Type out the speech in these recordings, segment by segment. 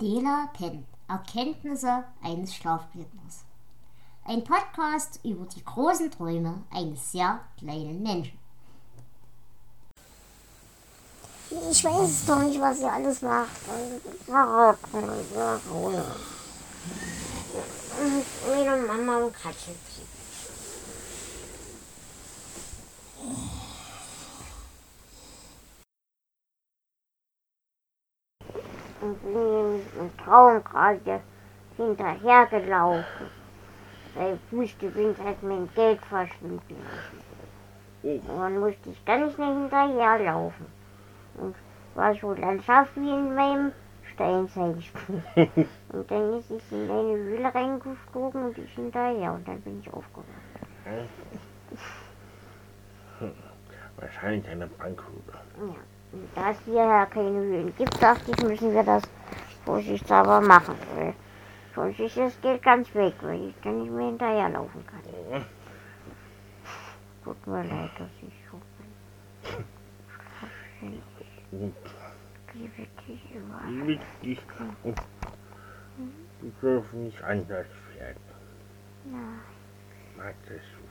Dela Penn Erkenntnisse eines Schlafblinders. Ein Podcast über die großen Träume eines sehr kleinen Menschen. Ich weiß doch nicht, was ihr alles macht. Meine Mama und Katze. Und im Traum gerade hinterhergelaufen. Weil ich wusste, bin halt mein Geld verschwinden lassen. Und dann musste ich ganz schnell hinterherlaufen. Und war so landhaft wie in meinem Steinzeitspiel. und dann ist ich in eine Höhle reingeflogen und ich hinterher und dann bin ich aufgewacht. Wahrscheinlich eine Bankhöhle. Ja. Und da es hierher keine Höhlen gibt, dachte ich, müssen wir das vorsichtshalber machen. Weil sonst ist das Geld ganz weg, weil ich dann nicht mehr hinterherlaufen kann. Tut mir leid, dass ich so bin. Und Ich liebe dich überall. lieb dich und die dürfen nicht anders werden. Nein. Mag das so.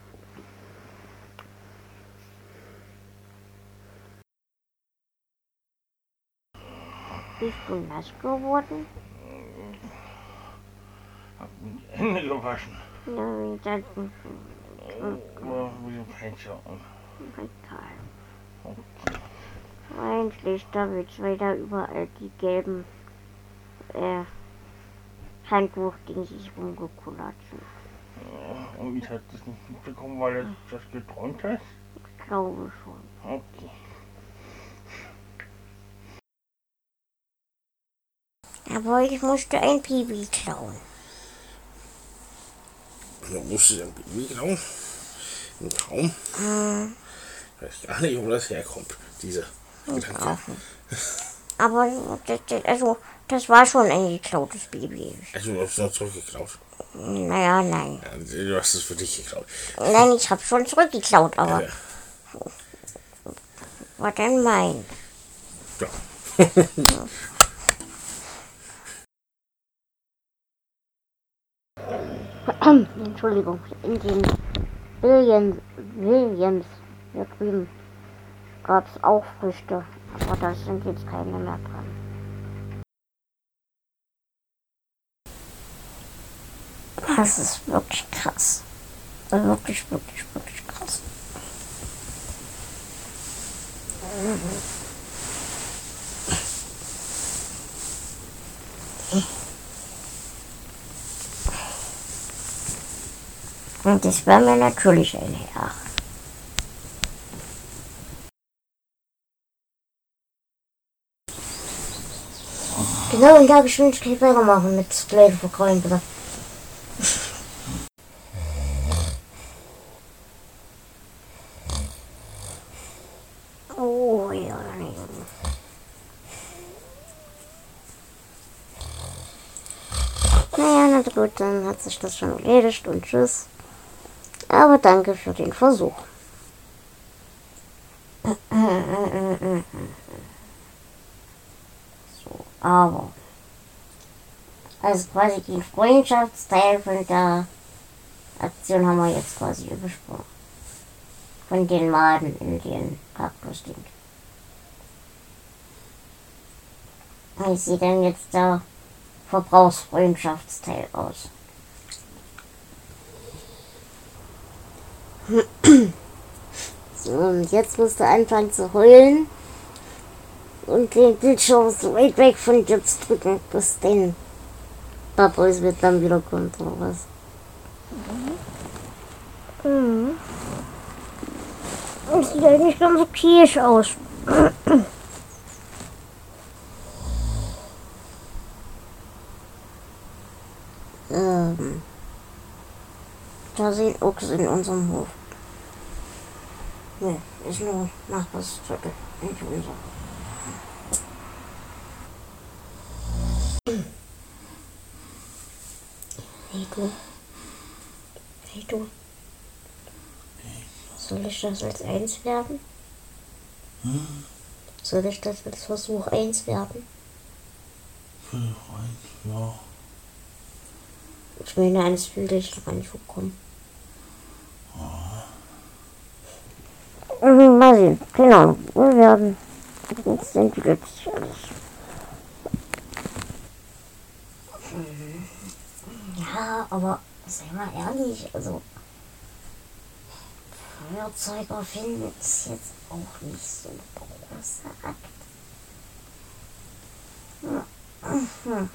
Bist du nass geworden? Hab die Hände gewaschen. Nein, das Mal wie ein Fenster und egal. Endlich, da wird's wieder überall die gelben äh, Handtuchdingsies rumgekullert sind. Ja, und ich hab das nicht mitbekommen, weil du das geträumt hast. Ich glaube schon. Okay. Aber ich musste ein Baby klauen. Du musst ein Baby klauen. Ein Traum. Ich weiß gar nicht, wo das herkommt. Diese Gedanke. Aber das, das, also, das war schon ein geklautes Baby. Also du hast es noch zurückgeklaut. Naja, nein. Ja, du hast es für dich geklaut. Nein, ich habe schon zurückgeklaut, aber Ja. war denn mein? Ja. Entschuldigung, in den Williams, Williams hier drüben gab es auch Früchte, aber da sind jetzt keine mehr dran. Das ist wirklich krass. Wirklich, wirklich, wirklich krass. Und das war mir natürlich ein Herr. Genau in der Geschwindigkeit weitermachen mit Leute verkreulen, bitte. Oh ja. Naja, na gut, dann hat sich das schon erledigt und tschüss. Aber danke für den Versuch. So, aber. Also quasi den Freundschaftsteil von der Aktion haben wir jetzt quasi übersprungen. Von den Maden in den Kaktusding. Wie sieht denn jetzt der Verbrauchsfreundschaftsteil aus? So, und jetzt musst du anfangen zu heulen und den Bildschirm so weit weg von Gips drücken, bis dein Papa ist mit dann wiederkommt oder was. Mhm. Das sieht eigentlich ganz okay aus. ähm, da sind Ochs in unserem Hof. Ne, ist nur Nachbarsviertel, nicht unser. Du. Hey du. Soll ich das als eins werden? Soll ich das als Versuch eins werden? Ja. Ich meine, eines fühlte ich noch gar nicht vorkommen. Mhm, mal sehen. Ahnung. Wir werden. Jetzt entwickelt sich alles. Ja, aber sei mal ehrlich, also Feuerzeuger finden ist jetzt auch nicht so ein großer Akt. Mhm.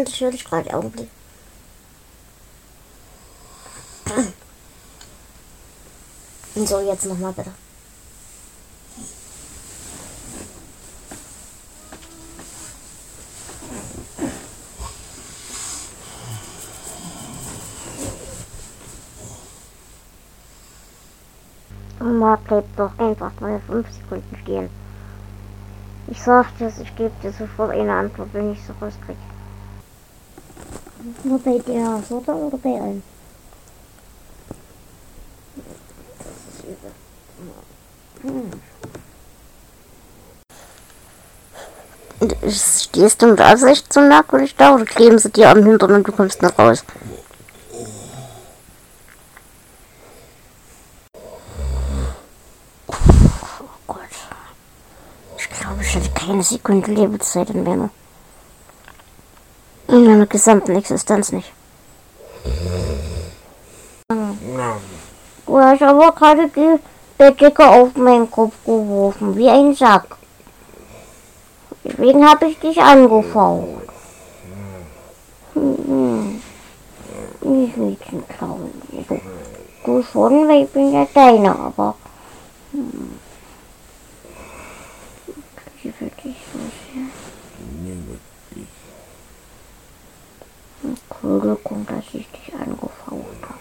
Moment, ich höre dich gerade Augenblick. So, jetzt nochmal bitte. Mama bleibt doch einfach mal fünf Sekunden stehen. Ich sagte es, ich gebe dir sofort eine Antwort, wenn ich so rauskriege. Nur bei der Sorte oder bei allen? Das ist übel. Stehst du mit Absicht so merkwürdig da oder kleben sie dir am Hintern und du kommst nicht raus? Oh Gott. Ich glaube, ich hatte keine Sekunde Lebezeit in meiner, in meiner gesamten Existenz nicht. Du hast aber gerade die Bettdecke auf meinen Kopf geworfen, wie ein Sack. Deswegen habe ich dich angefaucht. Hm. Nicht Mädchen klauen. Du, du schon, weil ich bin ja deine, aber... Hm. Ich liebe dich so sehr. Entschuldigung, dass ich dich angefaucht habe.